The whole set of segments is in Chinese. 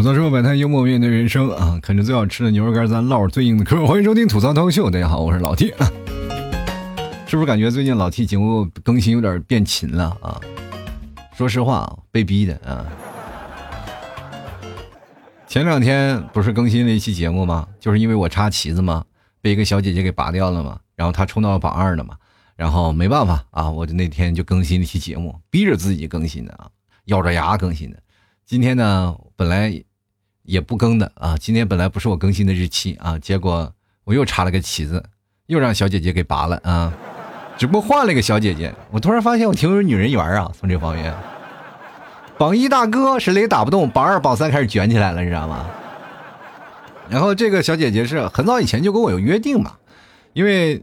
吐槽之后摆摊幽默面对人生啊！啃着最好吃的牛肉干，咱唠最硬的嗑。欢迎收听吐槽脱口秀，大家好，我是老 T。是不是感觉最近老 T 节目更新有点变勤了啊？说实话，被逼的啊。前两天不是更新了一期节目吗？就是因为我插旗子嘛，被一个小姐姐给拔掉了嘛，然后她冲到了榜二了嘛，然后没办法啊，我就那天就更新了一期节目，逼着自己更新的啊，咬着牙更新的。今天呢，本来也不更的啊。今天本来不是我更新的日期啊，结果我又插了个旗子，又让小姐姐给拔了啊。只不过换了一个小姐姐，我突然发现我挺有女人缘啊。从这方面，榜一大哥是雷打不动，榜二榜三开始卷起来了，你知道吗？然后这个小姐姐是很早以前就跟我有约定嘛，因为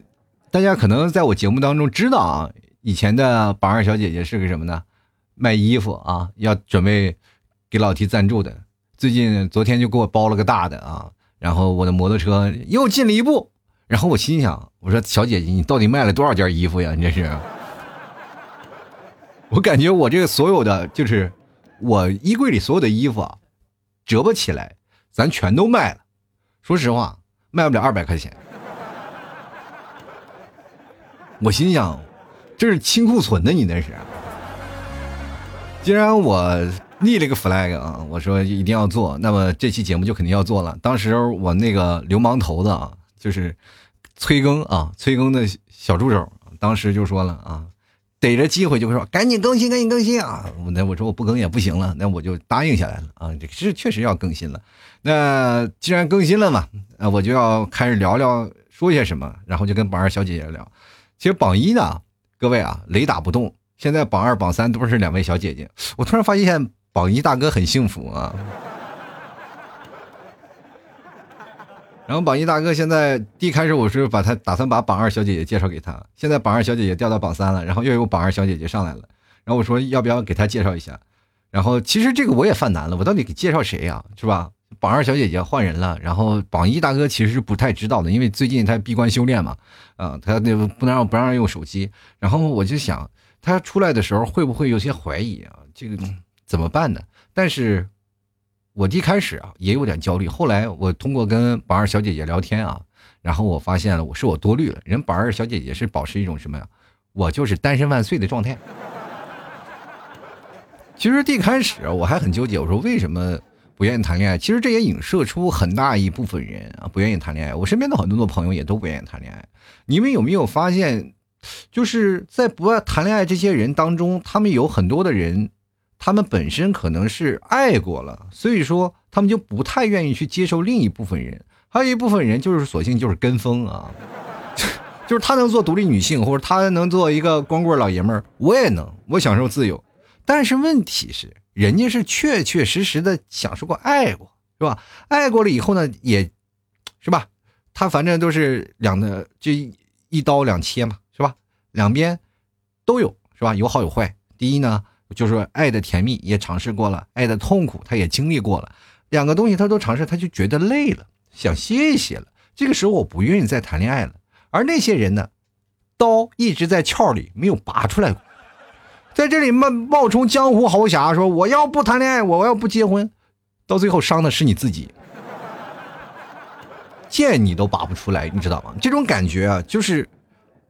大家可能在我节目当中知道啊，以前的榜二小姐姐是个什么呢？卖衣服啊，要准备。给老提赞助的，最近昨天就给我包了个大的啊，然后我的摩托车又进了一步，然后我心想，我说小姐姐，你到底卖了多少件衣服呀？你这是，我感觉我这个所有的就是我衣柜里所有的衣服啊，折不起来，咱全都卖了。说实话，卖不了二百块钱。我心想，这是清库存的，你那是。既然我。立了个 flag 啊！我说一定要做，那么这期节目就肯定要做了。当时我那个流氓头子啊，就是催更啊，催更的小助手，当时就说了啊，逮着机会就会说赶紧更新，赶紧更新啊！那我说我不更也不行了，那我就答应下来了啊，这是确实要更新了。那既然更新了嘛，啊，我就要开始聊聊说些什么，然后就跟榜二小姐姐聊。其实榜一呢，各位啊，雷打不动。现在榜二、榜三都是两位小姐姐，我突然发现。榜一大哥很幸福啊，然后榜一大哥现在第一开始我是把他打算把榜二小姐姐介绍给他，现在榜二小姐姐调到榜三了，然后又有榜二小姐姐上来了，然后我说要不要给他介绍一下，然后其实这个我也犯难了，我到底给介绍谁呀，是吧？榜二小姐姐换人了，然后榜一大哥其实是不太知道的，因为最近他闭关修炼嘛，啊，他那不能让不让用手机，然后我就想他出来的时候会不会有些怀疑啊，这个。怎么办呢？但是，我一开始啊也有点焦虑。后来我通过跟宝二小姐姐聊天啊，然后我发现了我是我多虑了。人宝二小姐姐是保持一种什么呀？我就是单身万岁的状态。其实一开始我还很纠结，我说为什么不愿意谈恋爱？其实这也影射出很大一部分人啊不愿意谈恋爱。我身边的很多的朋友也都不愿意谈恋爱。你们有没有发现，就是在不爱谈恋爱这些人当中，他们有很多的人。他们本身可能是爱过了，所以说他们就不太愿意去接受另一部分人。还有一部分人就是索性就是跟风啊，就是他能做独立女性，或者他能做一个光棍老爷们儿，我也能，我享受自由。但是问题是，人家是确确实实的享受过爱过，是吧？爱过了以后呢，也是吧？他反正都是两的，就一刀两切嘛，是吧？两边都有，是吧？有好有坏。第一呢。就是爱的甜蜜也尝试过了，爱的痛苦他也经历过了，两个东西他都尝试，他就觉得累了，想歇一歇了。这个时候我不愿意再谈恋爱了。而那些人呢，刀一直在鞘里没有拔出来过，在这里冒冒充江湖豪侠，说我要不谈恋爱，我要不结婚，到最后伤的是你自己，剑你都拔不出来，你知道吗？这种感觉啊，就是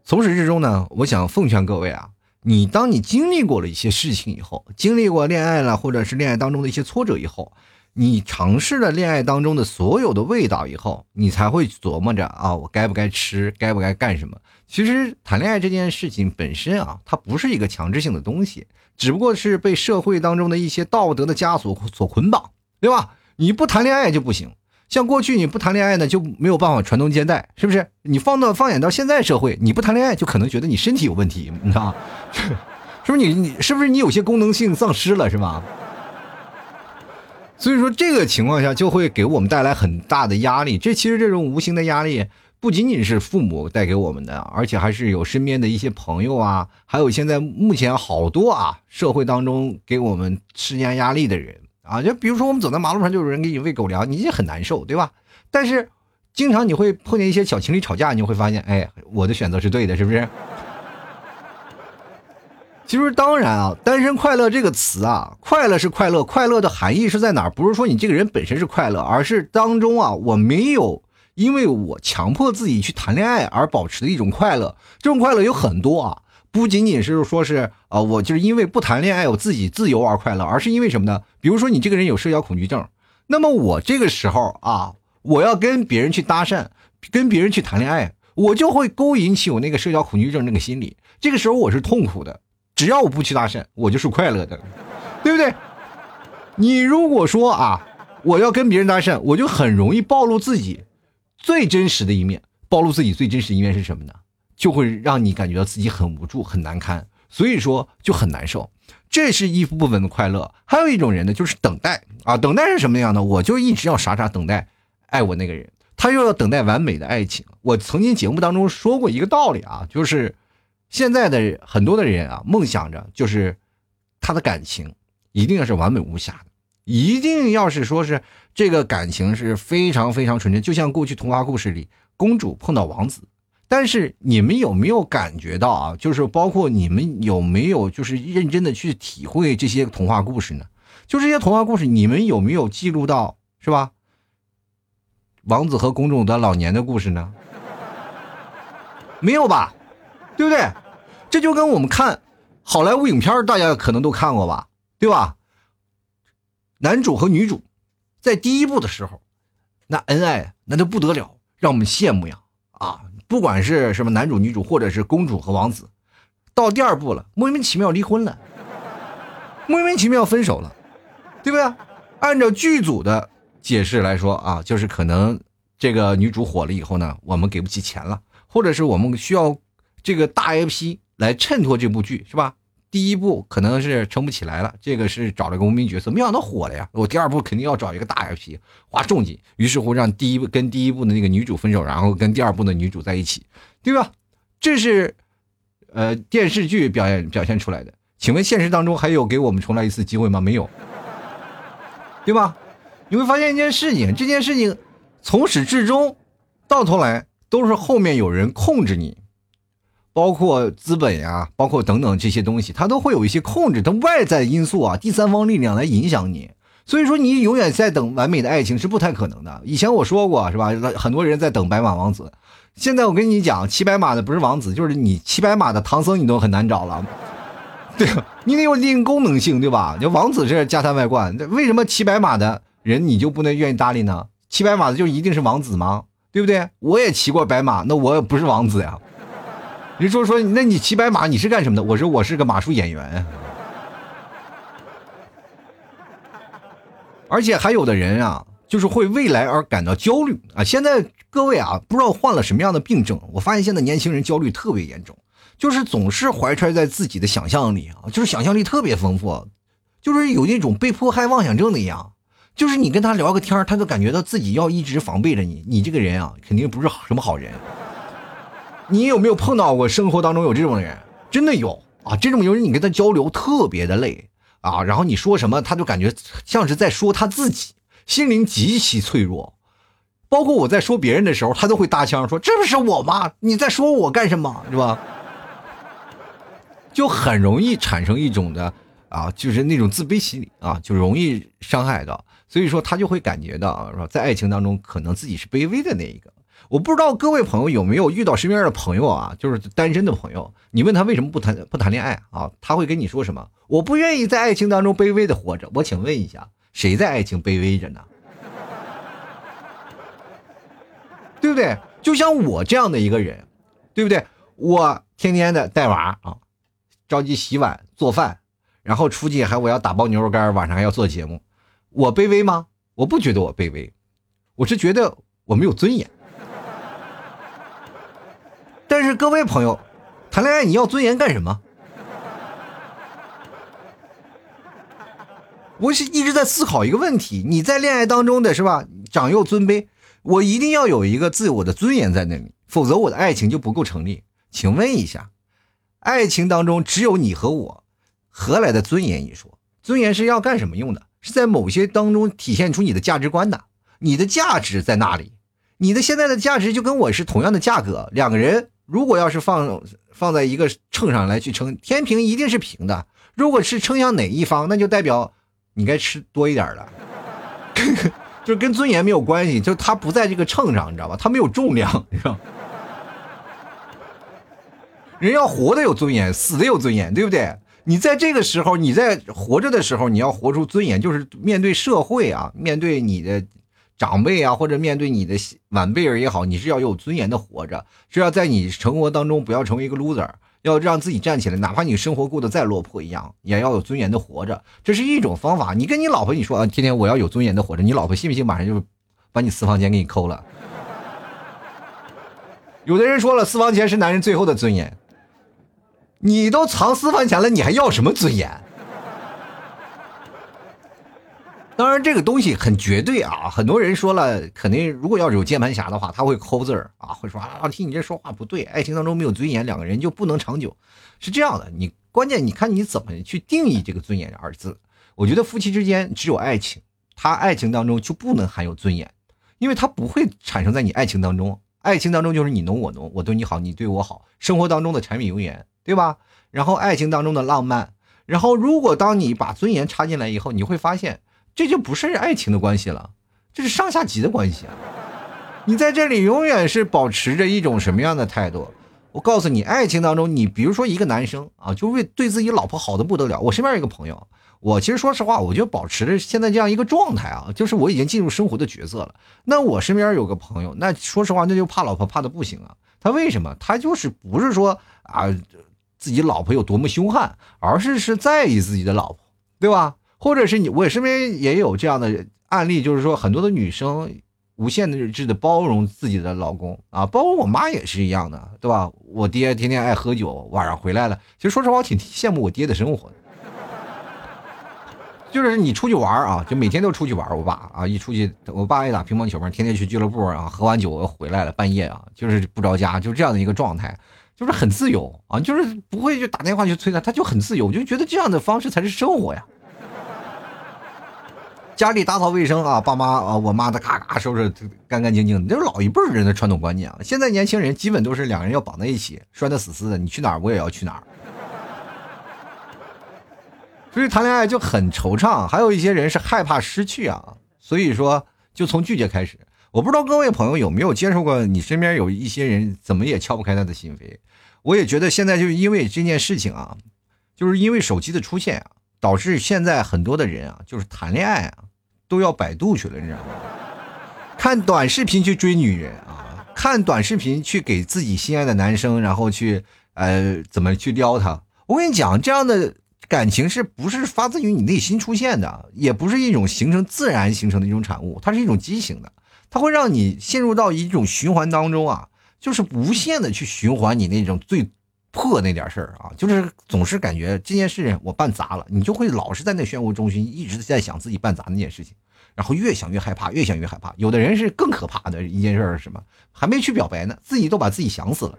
从始至终呢，我想奉劝各位啊。你当你经历过了一些事情以后，经历过恋爱了，或者是恋爱当中的一些挫折以后，你尝试了恋爱当中的所有的味道以后，你才会琢磨着啊，我该不该吃，该不该干什么？其实谈恋爱这件事情本身啊，它不是一个强制性的东西，只不过是被社会当中的一些道德的枷锁所捆绑，对吧？你不谈恋爱就不行。像过去你不谈恋爱呢，就没有办法传宗接代，是不是？你放到放眼到现在社会，你不谈恋爱就可能觉得你身体有问题，你知道吗？是不是你你是不是你有些功能性丧失了，是吧？所以说这个情况下就会给我们带来很大的压力。这其实这种无形的压力不仅仅是父母带给我们的，而且还是有身边的一些朋友啊，还有现在目前好多啊社会当中给我们施加压力的人。啊，就比如说我们走在马路上，就有人给你喂狗粮，你也很难受，对吧？但是，经常你会碰见一些小情侣吵架，你会发现，哎，我的选择是对的，是不是？其实当然啊，单身快乐这个词啊，快乐是快乐，快乐的含义是在哪？不是说你这个人本身是快乐，而是当中啊，我没有因为我强迫自己去谈恋爱而保持的一种快乐。这种快乐有很多啊，不仅仅是说是啊，我就是因为不谈恋爱我自己自由而快乐，而是因为什么呢？比如说你这个人有社交恐惧症，那么我这个时候啊，我要跟别人去搭讪，跟别人去谈恋爱，我就会勾引起我那个社交恐惧症那个心理，这个时候我是痛苦的。只要我不去搭讪，我就是快乐的，对不对？你如果说啊，我要跟别人搭讪，我就很容易暴露自己最真实的一面。暴露自己最真实一面是什么呢？就会让你感觉到自己很无助、很难堪，所以说就很难受。这是一部分的快乐。还有一种人呢，就是等待啊，等待是什么样的？我就一直要傻傻等待爱我那个人，他又要等待完美的爱情。我曾经节目当中说过一个道理啊，就是。现在的很多的人啊，梦想着就是他的感情一定要是完美无瑕的，一定要是说是这个感情是非常非常纯真，就像过去童话故事里公主碰到王子。但是你们有没有感觉到啊？就是包括你们有没有就是认真的去体会这些童话故事呢？就这些童话故事，你们有没有记录到是吧？王子和公主的老年的故事呢？没有吧？对不对？这就跟我们看好莱坞影片，大家可能都看过吧，对吧？男主和女主在第一部的时候，那恩爱那就不得了，让我们羡慕呀！啊，不管是什么男主、女主，或者是公主和王子，到第二部了，莫名其妙离婚了，莫名其妙分手了，对不对？按照剧组的解释来说啊，就是可能这个女主火了以后呢，我们给不起钱了，或者是我们需要。这个大 IP 来衬托这部剧是吧？第一部可能是撑不起来了，这个是找了个无名角色，没想到火了呀。我第二部肯定要找一个大 IP，花重金，于是乎让第一部跟第一部的那个女主分手，然后跟第二部的女主在一起，对吧？这是呃电视剧表演表现出来的。请问现实当中还有给我们重来一次机会吗？没有，对吧？你会发现一件事情，这件事情从始至终到头来都是后面有人控制你。包括资本呀，包括等等这些东西，它都会有一些控制它外在因素啊，第三方力量来影响你。所以说，你永远在等完美的爱情是不太可能的。以前我说过是吧？很多人在等白马王子。现在我跟你讲，骑白马的不是王子，就是你骑白马的唐僧，你都很难找了。对，你得有一定功能性，对吧？你王子是家财万贯，为什么骑白马的人你就不能愿意搭理呢？骑白马的就一定是王子吗？对不对？我也骑过白马，那我也不是王子呀。你说说，那你骑白马你是干什么的？我说我是个马术演员，而且还有的人啊，就是会未来而感到焦虑啊。现在各位啊，不知道患了什么样的病症，我发现现在年轻人焦虑特别严重，就是总是怀揣在自己的想象力啊，就是想象力特别丰富，就是有那种被迫害妄想症的一样，就是你跟他聊个天他就感觉到自己要一直防备着你，你这个人啊，肯定不是什么好人。你有没有碰到过生活当中有这种人？真的有啊！这种人你跟他交流特别的累啊，然后你说什么他就感觉像是在说他自己，心灵极其脆弱。包括我在说别人的时候，他都会搭腔说：“这不是我吗？你在说我干什么？是吧？”就很容易产生一种的啊，就是那种自卑心理啊，就容易伤害到。所以说他就会感觉到说，在爱情当中可能自己是卑微的那一个。我不知道各位朋友有没有遇到身边的朋友啊，就是单身的朋友，你问他为什么不谈不谈恋爱啊？他会跟你说什么？我不愿意在爱情当中卑微的活着。我请问一下，谁在爱情卑微着呢？对不对？就像我这样的一个人，对不对？我天天的带娃啊，着急洗碗做饭，然后出去还我要打包牛肉干，晚上还要做节目，我卑微吗？我不觉得我卑微，我是觉得我没有尊严。但是各位朋友，谈恋爱你要尊严干什么？我是一直在思考一个问题：你在恋爱当中的是吧？长幼尊卑，我一定要有一个自我的尊严在那里，否则我的爱情就不够成立。请问一下，爱情当中只有你和我，何来的尊严一说？尊严是要干什么用的？是在某些当中体现出你的价值观的，你的价值在那里？你的现在的价值就跟我是同样的价格，两个人。如果要是放放在一个秤上来去称，天平一定是平的。如果是称向哪一方，那就代表你该吃多一点了，就是跟尊严没有关系，就是它不在这个秤上，你知道吧？它没有重量，你知道。人要活的有尊严，死的有尊严，对不对？你在这个时候，你在活着的时候，你要活出尊严，就是面对社会啊，面对你的长辈啊，或者面对你的晚辈儿也好，你是要有尊严的活着，是要在你生活当中不要成为一个 loser，要让自己站起来，哪怕你生活过得再落魄一样，也要有尊严的活着，这是一种方法。你跟你老婆你说啊，天天我要有尊严的活着，你老婆信不信马上就把你私房钱给你抠了？有的人说了，私房钱是男人最后的尊严。你都藏私房钱了，你还要什么尊严？当然，这个东西很绝对啊。很多人说了，肯定如果要是有键盘侠的话，他会抠字儿啊，会说啊，听你这说话不对，爱情当中没有尊严，两个人就不能长久，是这样的。你关键你看你怎么去定义这个尊严二字？我觉得夫妻之间只有爱情，他爱情当中就不能含有尊严，因为他不会产生在你爱情当中。爱情当中就是你侬我侬，我对你好，你对我好，生活当中的柴米油盐。对吧？然后爱情当中的浪漫，然后如果当你把尊严插进来以后，你会发现这就不是爱情的关系了，这是上下级的关系啊！你在这里永远是保持着一种什么样的态度？我告诉你，爱情当中，你比如说一个男生啊，就为对自己老婆好的不得了。我身边一个朋友，我其实说实话，我就保持着现在这样一个状态啊，就是我已经进入生活的角色了。那我身边有个朋友，那说实话，那就怕老婆怕的不行啊。他为什么？他就是不是说啊？自己老婆有多么凶悍，而是是在意自己的老婆，对吧？或者是你，我身边也有这样的案例，就是说很多的女生无限的制的包容自己的老公啊，包括我妈也是一样的，对吧？我爹天天爱喝酒，晚上回来了，其实说实话，我挺羡慕我爹的生活的。就是你出去玩啊，就每天都出去玩。我爸啊，一出去，我爸爱打乒乓球嘛，天天去俱乐部啊，喝完酒回来了，半夜啊，就是不着家，就是这样的一个状态。就是很自由啊，就是不会就打电话去催他，他就很自由，我就觉得这样的方式才是生活呀。家里打扫卫生啊，爸妈啊，我妈的咔咔收拾干干净净的，这是老一辈人的传统观念啊。现在年轻人基本都是两人要绑在一起，拴得死死的，你去哪儿我也要去哪儿。所以谈恋爱就很惆怅，还有一些人是害怕失去啊，所以说就从拒绝开始。我不知道各位朋友有没有接受过，你身边有一些人怎么也撬不开他的心扉。我也觉得现在就是因为这件事情啊，就是因为手机的出现啊，导致现在很多的人啊，就是谈恋爱啊，都要百度去了，你知道吗？看短视频去追女人啊，看短视频去给自己心爱的男生，然后去呃怎么去撩他。我跟你讲，这样的感情是不是发自于你内心出现的，也不是一种形成自然形成的一种产物，它是一种畸形的。它会让你陷入到一种循环当中啊，就是无限的去循环你那种最破那点事儿啊，就是总是感觉这件事我办砸了，你就会老是在那漩涡中心一直在想自己办砸那件事情，然后越想越害怕，越想越害怕。有的人是更可怕的一件事是什么？还没去表白呢，自己都把自己想死了，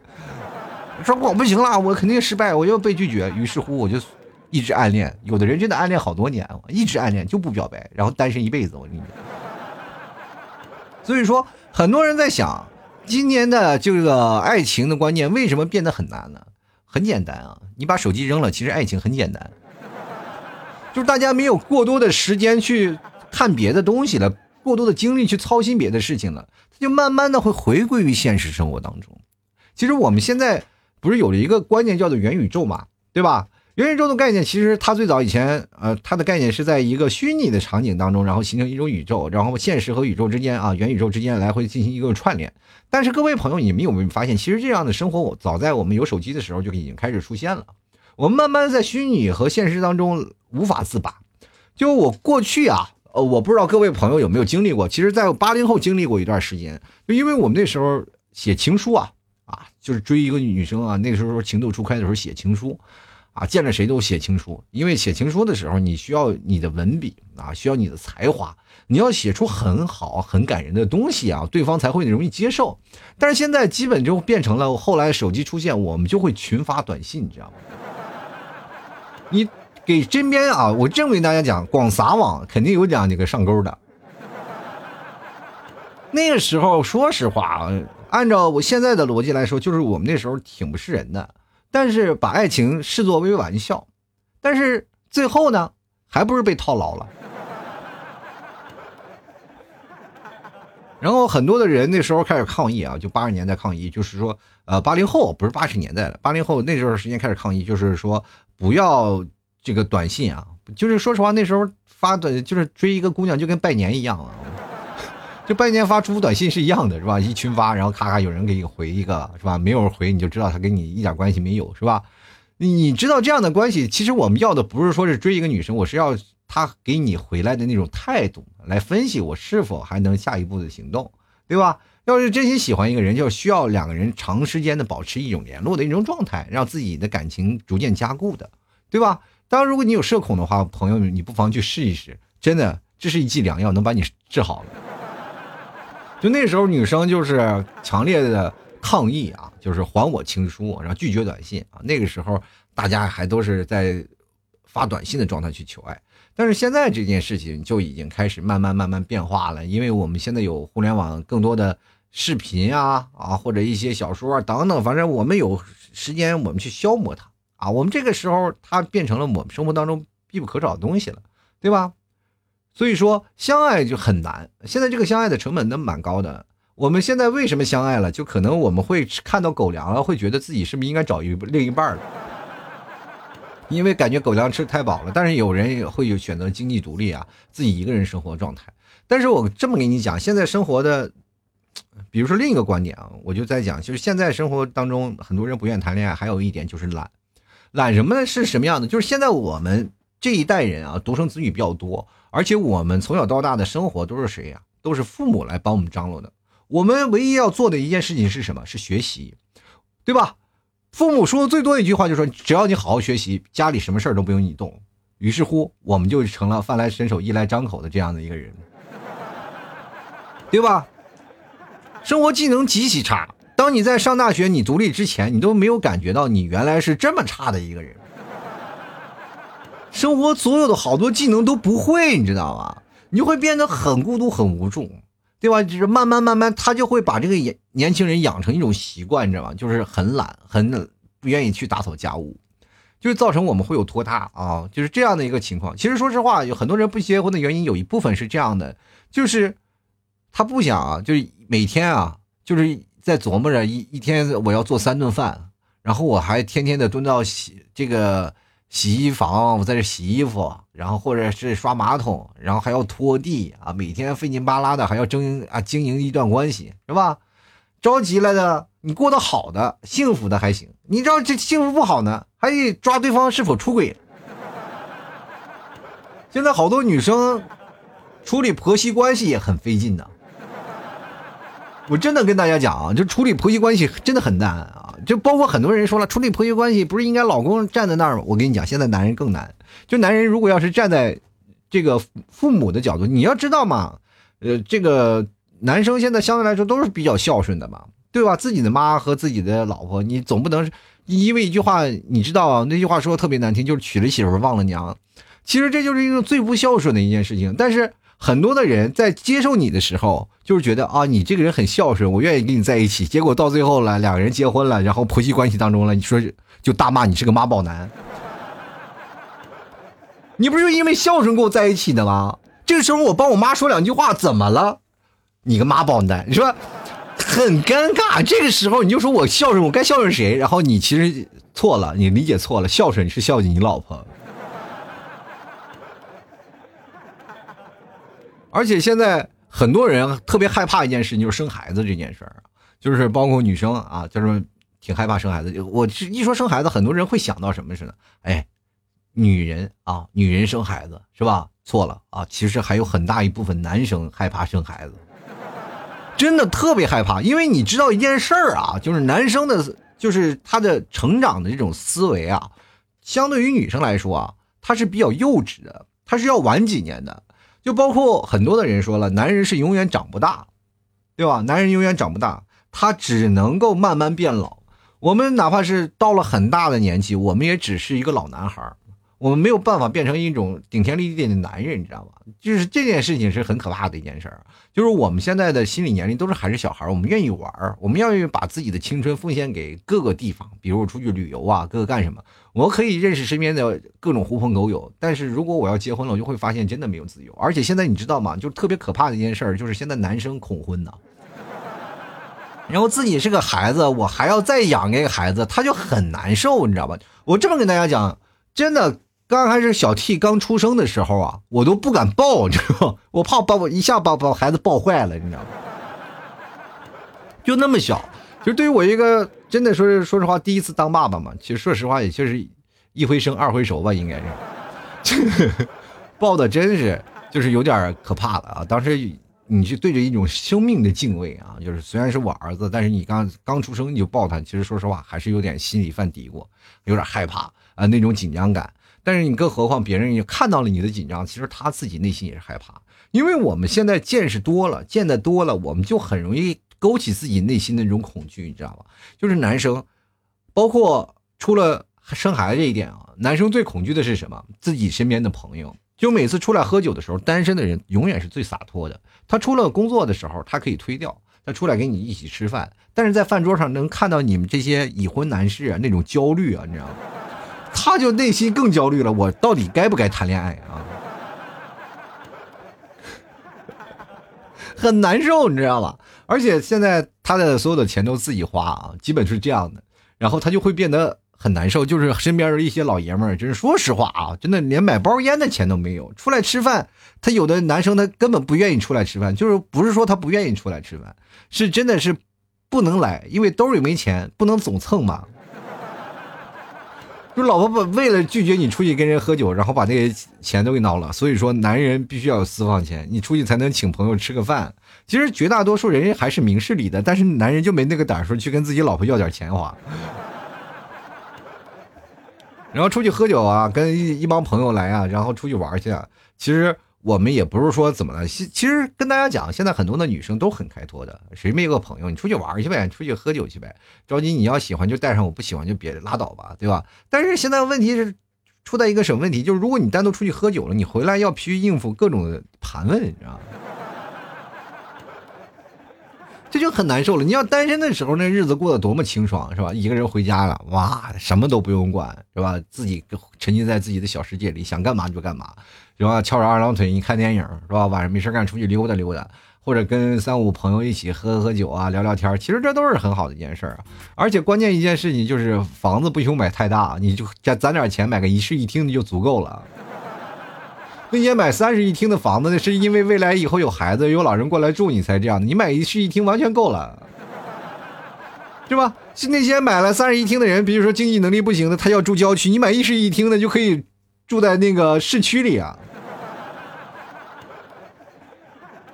说我不行了，我肯定失败，我要被拒绝。于是乎我就一直暗恋。有的人真的暗恋好多年，一直暗恋就不表白，然后单身一辈子。我跟你讲。所以说，很多人在想，今年的这个爱情的观念为什么变得很难呢？很简单啊，你把手机扔了，其实爱情很简单，就是大家没有过多的时间去看别的东西了，过多的精力去操心别的事情了，它就慢慢的会回归于现实生活当中。其实我们现在不是有了一个观念叫做元宇宙嘛，对吧？元宇宙的概念，其实它最早以前，呃，它的概念是在一个虚拟的场景当中，然后形成一种宇宙，然后现实和宇宙之间啊，元宇宙之间来回进行一个串联。但是各位朋友，你们有没有发现，其实这样的生活，我早在我们有手机的时候就已经开始出现了。我们慢慢在虚拟和现实当中无法自拔。就我过去啊，呃，我不知道各位朋友有没有经历过，其实在八零后经历过一段时间，就因为我们那时候写情书啊，啊，就是追一个女生啊，那个时候情窦初开的时候写情书。啊，见着谁都写情书，因为写情书的时候，你需要你的文笔啊，需要你的才华，你要写出很好、很感人的东西啊，对方才会容易接受。但是现在基本就变成了，后来手机出现，我们就会群发短信，你知道吗？你给身边啊，我正跟大家讲，广撒网肯定有两几个上钩的。那个时候，说实话啊，按照我现在的逻辑来说，就是我们那时候挺不是人的。但是把爱情视作为玩笑，但是最后呢，还不是被套牢了。然后很多的人那时候开始抗议啊，就八十年代抗议，就是说，呃，八零后不是八十年代了，八零后那时候时间开始抗议，就是说不要这个短信啊，就是说实话，那时候发短就是追一个姑娘就跟拜年一样啊，就拜年发祝福短信是一样的，是吧？一群发，然后咔咔有人给你回一个，是吧？没有人回你就知道他跟你一点关系没有，是吧？你知道这样的关系，其实我们要的不是说是追一个女生，我是要。他给你回来的那种态度来分析我是否还能下一步的行动，对吧？要是真心喜欢一个人，就需要两个人长时间的保持一种联络的一种状态，让自己的感情逐渐加固的，对吧？当然，如果你有社恐的话，朋友们，你不妨去试一试，真的，这是一剂良药，能把你治好了。就那时候，女生就是强烈的抗议啊，就是还我情书，然后拒绝短信啊。那个时候，大家还都是在发短信的状态去求爱。但是现在这件事情就已经开始慢慢慢慢变化了，因为我们现在有互联网更多的视频啊啊，或者一些小说啊等等，反正我们有时间我们去消磨它啊，我们这个时候它变成了我们生活当中必不可少的东西了，对吧？所以说相爱就很难，现在这个相爱的成本都蛮高的。我们现在为什么相爱了？就可能我们会看到狗粮了，会觉得自己是不是应该找一另一半了。因为感觉狗粮吃太饱了，但是有人也会有选择经济独立啊，自己一个人生活状态。但是我这么跟你讲，现在生活的，比如说另一个观点啊，我就在讲，就是现在生活当中很多人不愿谈恋爱，还有一点就是懒，懒什么呢？是什么样的？就是现在我们这一代人啊，独生子女比较多，而且我们从小到大的生活都是谁呀？都是父母来帮我们张罗的。我们唯一要做的一件事情是什么？是学习，对吧？父母说的最多一句话就是说：“只要你好好学习，家里什么事儿都不用你动。”于是乎，我们就成了饭来伸手、衣来张口的这样的一个人，对吧？生活技能极其差。当你在上大学、你独立之前，你都没有感觉到你原来是这么差的一个人。生活所有的好多技能都不会，你知道吗？你就会变得很孤独、很无助。对吧？就是慢慢慢慢，他就会把这个年年轻人养成一种习惯，你知道吗？就是很懒，很不愿意去打扫家务，就是造成我们会有拖沓啊，就是这样的一个情况。其实说实话，有很多人不结婚的原因，有一部分是这样的，就是他不想啊，就是每天啊，就是在琢磨着一一天我要做三顿饭，然后我还天天的蹲到洗这个。洗衣房，我在这洗衣服，然后或者是刷马桶，然后还要拖地啊，每天费劲巴拉的，还要经啊经营一段关系，是吧？着急了的，你过得好的、幸福的还行，你知道这幸福不好呢，还得抓对方是否出轨。现在好多女生处理婆媳关系也很费劲的，我真的跟大家讲啊，就处理婆媳关系真的很难啊。就包括很多人说了，处理婆媳关系不是应该老公站在那儿吗？我跟你讲，现在男人更难。就男人如果要是站在这个父母的角度，你要知道嘛，呃，这个男生现在相对来说都是比较孝顺的嘛，对吧？自己的妈和自己的老婆，你总不能因为一句话，你知道那句话说的特别难听，就是娶了媳妇忘了娘。其实这就是一个最不孝顺的一件事情，但是。很多的人在接受你的时候，就是觉得啊，你这个人很孝顺，我愿意跟你在一起。结果到最后了，两个人结婚了，然后婆媳关系当中了，你说就大骂你是个妈宝男。你不是因为孝顺跟我在一起的吗？这个时候我帮我妈说两句话，怎么了？你个妈宝男，你说很尴尬。这个时候你就说我孝顺，我该孝顺谁？然后你其实错了，你理解错了，孝顺是孝敬你老婆。而且现在很多人特别害怕一件事情，就是生孩子这件事儿，就是包括女生啊，就是挺害怕生孩子。我一说生孩子，很多人会想到什么似的？哎，女人啊，女人生孩子是吧？错了啊，其实还有很大一部分男生害怕生孩子，真的特别害怕。因为你知道一件事儿啊，就是男生的，就是他的成长的这种思维啊，相对于女生来说啊，他是比较幼稚的，他是要晚几年的。就包括很多的人说了，男人是永远长不大，对吧？男人永远长不大，他只能够慢慢变老。我们哪怕是到了很大的年纪，我们也只是一个老男孩我们没有办法变成一种顶天立地的男人，你知道吗？就是这件事情是很可怕的一件事儿。就是我们现在的心理年龄都是还是小孩，我们愿意玩儿，我们愿意把自己的青春奉献给各个地方，比如出去旅游啊，各个干什么？我可以认识身边的各种狐朋狗友，但是如果我要结婚了，我就会发现真的没有自由。而且现在你知道吗？就特别可怕的一件事儿，就是现在男生恐婚呢。然后自己是个孩子，我还要再养一个孩子，他就很难受，你知道吧？我这么跟大家讲，真的，刚开始小 T 刚出生的时候啊，我都不敢抱，你知道吗？我怕把我一下把把孩子抱坏了，你知道吗？就那么小，就对于我一个真的说说实话，第一次当爸爸嘛，其实说实话，也就是一回生二回熟吧，应该是，抱的真是就是有点可怕了啊！当时。你是对着一种生命的敬畏啊，就是虽然是我儿子，但是你刚刚出生你就抱他，其实说实话还是有点心里犯嘀咕，有点害怕啊那种紧张感。但是你更何况别人也看到了你的紧张，其实他自己内心也是害怕。因为我们现在见识多了，见得多了，我们就很容易勾起自己内心的那种恐惧，你知道吧？就是男生，包括除了生孩子这一点啊，男生最恐惧的是什么？自己身边的朋友。就每次出来喝酒的时候，单身的人永远是最洒脱的。他出了工作的时候，他可以推掉，他出来跟你一起吃饭。但是在饭桌上能看到你们这些已婚男士啊，那种焦虑啊，你知道吗？他就内心更焦虑了。我到底该不该谈恋爱啊？很难受，你知道吗？而且现在他的所有的钱都自己花啊，基本是这样的。然后他就会变得。很难受，就是身边的一些老爷们儿，就是说实话啊，真的连买包烟的钱都没有。出来吃饭，他有的男生他根本不愿意出来吃饭，就是不是说他不愿意出来吃饭，是真的是不能来，因为兜里没钱，不能总蹭嘛。就老婆不为了拒绝你出去跟人喝酒，然后把那些钱都给闹了。所以说，男人必须要有私房钱，你出去才能请朋友吃个饭。其实绝大多数人还是明事理的，但是男人就没那个胆儿说去跟自己老婆要点钱花。然后出去喝酒啊，跟一一帮朋友来啊，然后出去玩去啊。其实我们也不是说怎么了，其其实跟大家讲，现在很多的女生都很开脱的。谁没有个朋友？你出去玩去呗，出去喝酒去呗。着急你要喜欢就带上，我不喜欢就别拉倒吧，对吧？但是现在问题是出在一个什么问题？就是如果你单独出去喝酒了，你回来要必须应付各种盘问，你知道吗？这就很难受了。你要单身的时候，那日子过得多么清爽，是吧？一个人回家了，哇，什么都不用管，是吧？自己沉浸在自己的小世界里，想干嘛就干嘛，是吧？翘着二郎腿，你看电影，是吧？晚上没事干，出去溜达溜达，或者跟三五朋友一起喝喝酒啊，聊聊天，其实这都是很好的一件事儿。而且关键一件事情就是，房子不用买太大，你就攒攒点钱买个一室一厅的就足够了。那些买三室一厅的房子，那是因为未来以后有孩子、有老人过来住，你才这样的。你买一室一厅完全够了，对吧？是那些买了三室一厅的人，比如说经济能力不行的，他要住郊区，你买一室一厅的就可以住在那个市区里啊。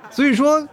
所以说，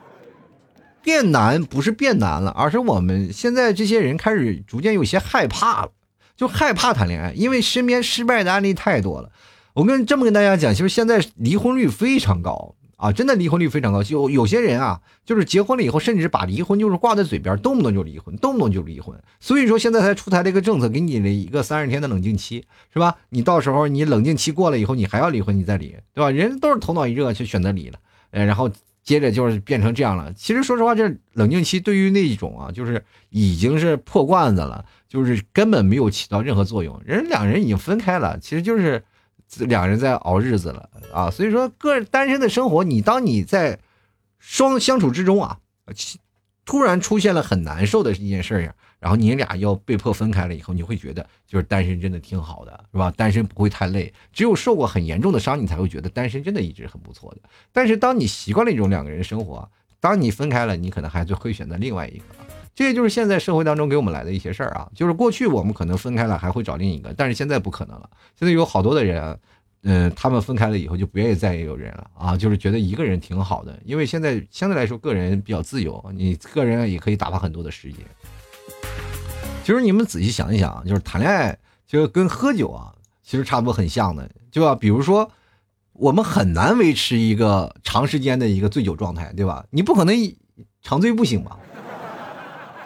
变难不是变难了，而是我们现在这些人开始逐渐有些害怕了，就害怕谈恋爱，因为身边失败的案例太多了。我跟这么跟大家讲，其实现在离婚率非常高啊，真的离婚率非常高。就有些人啊，就是结婚了以后，甚至把离婚就是挂在嘴边，动不动就离婚，动不动就离婚。所以说现在才出台了一个政策，给你了一个三十天的冷静期，是吧？你到时候你冷静期过了以后，你还要离婚，你再离，对吧？人都是头脑一热去选择离了，呃，然后接着就是变成这样了。其实说实话，这冷静期对于那种啊，就是已经是破罐子了，就是根本没有起到任何作用。人两人已经分开了，其实就是。两人在熬日子了啊，所以说个单身的生活，你当你在双相处之中啊，突然出现了很难受的一件事呀，然后你俩要被迫分开了以后，你会觉得就是单身真的挺好的，是吧？单身不会太累，只有受过很严重的伤，你才会觉得单身真的一直很不错的。但是当你习惯了一种两个人生活，当你分开了，你可能还是会选择另外一个。这就是现在社会当中给我们来的一些事儿啊，就是过去我们可能分开了还会找另一个，但是现在不可能了。现在有好多的人，嗯，他们分开了以后就不愿意再有人了啊，就是觉得一个人挺好的，因为现在相对来说个人比较自由，你个人也可以打发很多的时间。其实你们仔细想一想，就是谈恋爱就跟喝酒啊，其实差不多很像的，对吧？比如说我们很难维持一个长时间的一个醉酒状态，对吧？你不可能长醉不醒吧？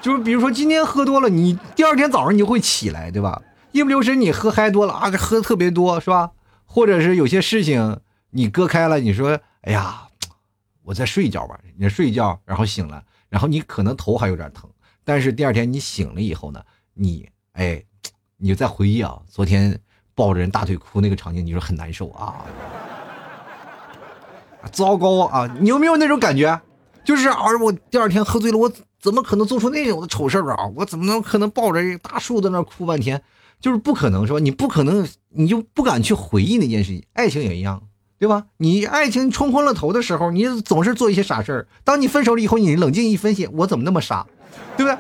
就是比如说今天喝多了，你第二天早上你就会起来，对吧？一不留神你喝嗨多了啊，喝特别多是吧？或者是有些事情你割开了，你说，哎呀，我再睡一觉吧，你睡一觉，然后醒了，然后你可能头还有点疼，但是第二天你醒了以后呢，你哎，你再回忆啊，昨天抱着人大腿哭那个场景，你说很难受啊，糟糕啊，你有没有那种感觉？就是啊，我第二天喝醉了，我怎么可能做出那种的丑事儿啊？我怎么能可能抱着大树在那哭半天？就是不可能，是吧？你不可能，你就不敢去回忆那件事情。爱情也一样，对吧？你爱情冲昏了头的时候，你总是做一些傻事儿。当你分手了以后，你冷静一分析，我怎么那么傻，对不对？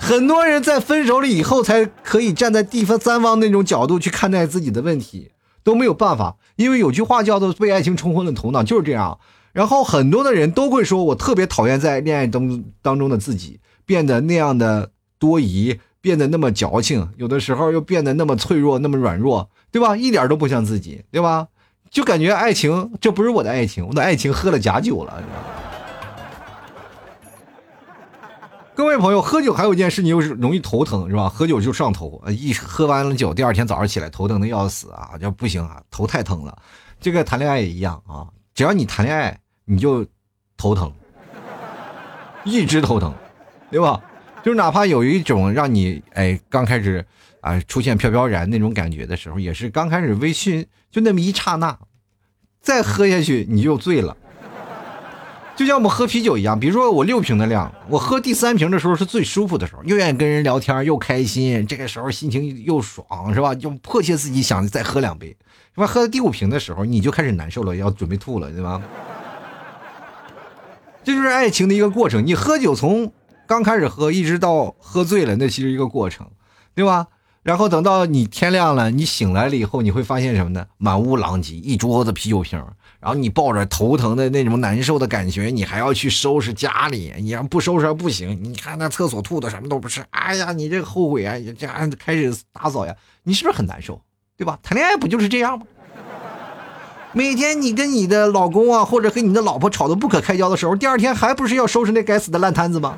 很多人在分手了以后，才可以站在第三方那种角度去看待自己的问题，都没有办法。因为有句话叫做“被爱情冲昏了头脑”，就是这样。然后很多的人都会说，我特别讨厌在恋爱当当中的自己变得那样的多疑，变得那么矫情，有的时候又变得那么脆弱，那么软弱，对吧？一点都不像自己，对吧？就感觉爱情这不是我的爱情，我的爱情喝了假酒了。各位朋友，喝酒还有一件事情就是容易头疼，是吧？喝酒就上头，一喝完了酒，第二天早上起来头疼的要死啊，就不行啊，头太疼了。这个谈恋爱也一样啊，只要你谈恋爱。你就头疼，一直头疼，对吧？就是哪怕有一种让你哎刚开始啊出现飘飘然那种感觉的时候，也是刚开始微醺就那么一刹那，再喝下去你就醉了。就像我们喝啤酒一样，比如说我六瓶的量，我喝第三瓶的时候是最舒服的时候，又愿意跟人聊天，又开心，这个时候心情又爽，是吧？就迫切自己想再喝两杯，是吧？喝到第五瓶的时候，你就开始难受了，要准备吐了，对吧？这就是爱情的一个过程。你喝酒从刚开始喝一直到喝醉了，那其实一个过程，对吧？然后等到你天亮了，你醒来了以后，你会发现什么呢？满屋狼藉，一桌子啤酒瓶。然后你抱着头疼的那种难受的感觉，你还要去收拾家里，你要不收拾还不行。你看那厕所吐的什么都不是，哎呀，你这后悔啊，这开始打扫呀，你是不是很难受？对吧？谈恋爱不就是这样吗？每天你跟你的老公啊，或者跟你的老婆吵得不可开交的时候，第二天还不是要收拾那该死的烂摊子吗？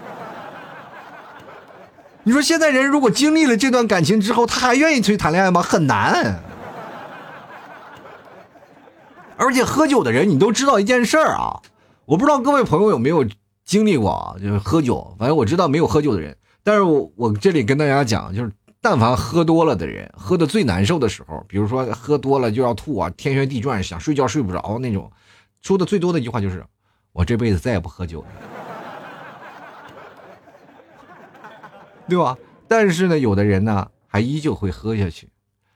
你说现在人如果经历了这段感情之后，他还愿意去谈恋爱吗？很难。而且喝酒的人，你都知道一件事儿啊，我不知道各位朋友有没有经历过啊，就是喝酒。反正我知道没有喝酒的人，但是我我这里跟大家讲，就是。但凡喝多了的人，喝的最难受的时候，比如说喝多了就要吐啊，天旋地转，想睡觉睡不着那种，说的最多的一句话就是：“我这辈子再也不喝酒了。”对吧？但是呢，有的人呢，还依旧会喝下去，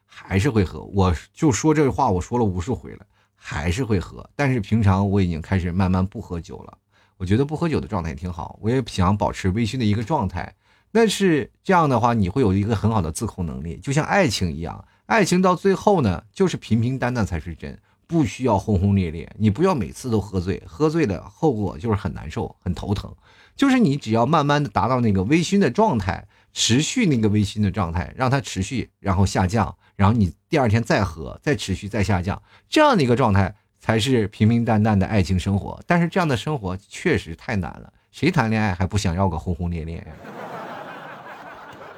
还是会喝。我就说这话，我说了无数回了，还是会喝。但是平常我已经开始慢慢不喝酒了。我觉得不喝酒的状态也挺好，我也想保持微醺的一个状态。但是这样的话，你会有一个很好的自控能力，就像爱情一样，爱情到最后呢，就是平平淡淡才是真，不需要轰轰烈烈。你不要每次都喝醉，喝醉的后果就是很难受、很头疼。就是你只要慢慢的达到那个微醺的状态，持续那个微醺的状态，让它持续，然后下降，然后你第二天再喝，再持续再下降，这样的一个状态才是平平淡淡的爱情生活。但是这样的生活确实太难了，谁谈恋爱还不想要个轰轰烈烈呀？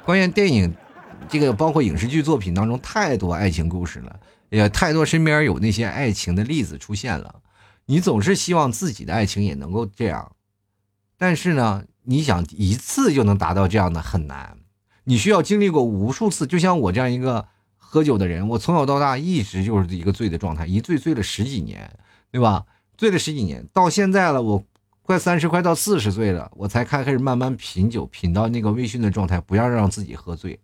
关键电影，这个包括影视剧作品当中太多爱情故事了，也太多身边有那些爱情的例子出现了。你总是希望自己的爱情也能够这样，但是呢，你想一次就能达到这样的很难，你需要经历过无数次。就像我这样一个喝酒的人，我从小到大一直就是一个醉的状态，一醉醉了十几年，对吧？醉了十几年，到现在了，我。快三十，快到四十岁了，我才开开始慢慢品酒，品到那个微醺的状态，不要让自己喝醉，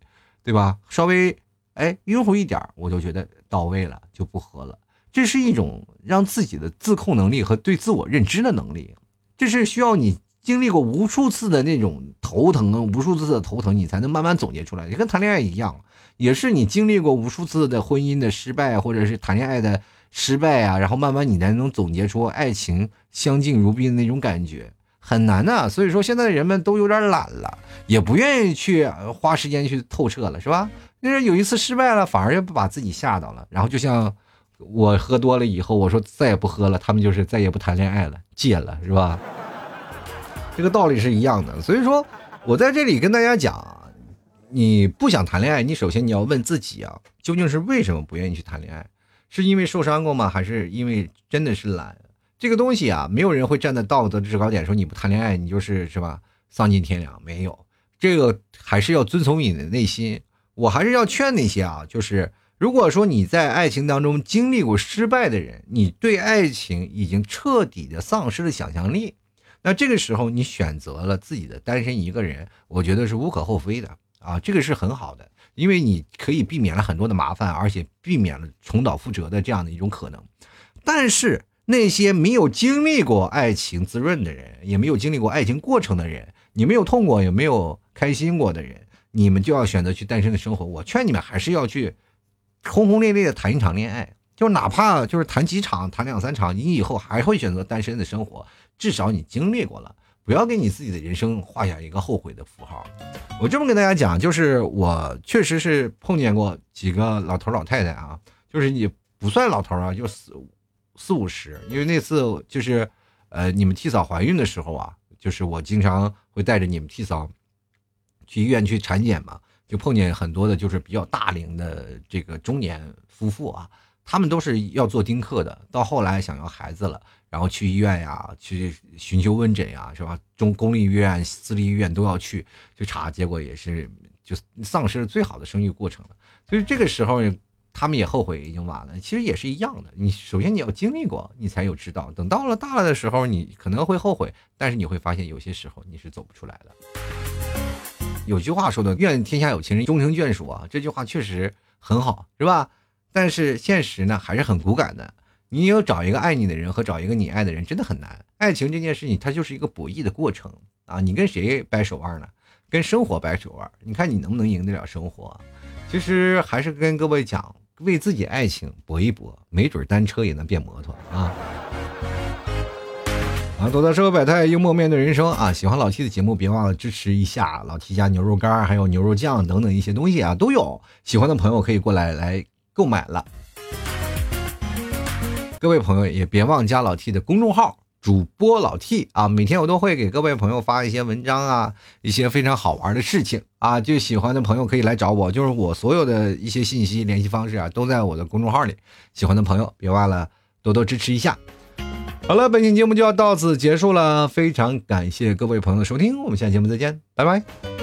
对吧？稍微哎晕乎一点，我就觉得到位了，就不喝了。这是一种让自己的自控能力和对自我认知的能力，这是需要你经历过无数次的那种头疼，无数次的头疼，你才能慢慢总结出来。你跟谈恋爱一样，也是你经历过无数次的婚姻的失败，或者是谈恋爱的。失败啊，然后慢慢你才能总结出爱情相敬如宾的那种感觉，很难的。所以说现在人们都有点懒了，也不愿意去花时间去透彻了，是吧？就是有一次失败了，反而又不把自己吓到了。然后就像我喝多了以后，我说再也不喝了，他们就是再也不谈恋爱了，戒了，是吧？这个道理是一样的。所以说我在这里跟大家讲，你不想谈恋爱，你首先你要问自己啊，究竟是为什么不愿意去谈恋爱？是因为受伤过吗？还是因为真的是懒？这个东西啊，没有人会站在道德制高点说你不谈恋爱，你就是是吧？丧尽天良。没有，这个还是要遵从你的内心。我还是要劝那些啊，就是如果说你在爱情当中经历过失败的人，你对爱情已经彻底的丧失了想象力，那这个时候你选择了自己的单身一个人，我觉得是无可厚非的啊，这个是很好的，因为你可以避免了很多的麻烦，而且避免了重蹈覆辙的这样的一种可能。但是。那些没有经历过爱情滋润的人，也没有经历过爱情过程的人，你没有痛过，也没有开心过的人，你们就要选择去单身的生活。我劝你们还是要去轰轰烈烈的谈一场恋爱，就哪怕就是谈几场，谈两三场，你以后还会选择单身的生活。至少你经历过了，不要给你自己的人生画下一个后悔的符号。我这么跟大家讲，就是我确实是碰见过几个老头老太太啊，就是也不算老头啊，就四。四五十，因为那次就是，呃，你们替嫂怀孕的时候啊，就是我经常会带着你们替嫂去医院去产检嘛，就碰见很多的，就是比较大龄的这个中年夫妇啊，他们都是要做丁克的，到后来想要孩子了，然后去医院呀，去寻求问诊呀，是吧？中公立医院、私立医院都要去去查，结果也是就丧失了最好的生育过程了，所以这个时候。他们也后悔已经晚了，其实也是一样的。你首先你要经历过，你才有知道。等到了大了的时候，你可能会后悔，但是你会发现有些时候你是走不出来的。有句话说的“愿天下有情人终成眷属”啊，这句话确实很好，是吧？但是现实呢还是很骨感的。你有找一个爱你的人和找一个你爱的人真的很难。爱情这件事情它就是一个博弈的过程啊！你跟谁掰手腕呢？跟生活掰手腕？你看你能不能赢得了生活？其实还是跟各位讲。为自己爱情搏一搏，没准单车也能变摩托啊！啊，走到社会百态，幽默面对人生啊！喜欢老 T 的节目，别忘了支持一下老 T 家牛肉干，还有牛肉酱等等一些东西啊，都有。喜欢的朋友可以过来来购买了。各位朋友也别忘加老 T 的公众号。主播老 T 啊，每天我都会给各位朋友发一些文章啊，一些非常好玩的事情啊，就喜欢的朋友可以来找我，就是我所有的一些信息联系方式啊，都在我的公众号里。喜欢的朋友别忘了多多支持一下。好了，本期节目就要到此结束了，非常感谢各位朋友的收听，我们下期节目再见，拜拜。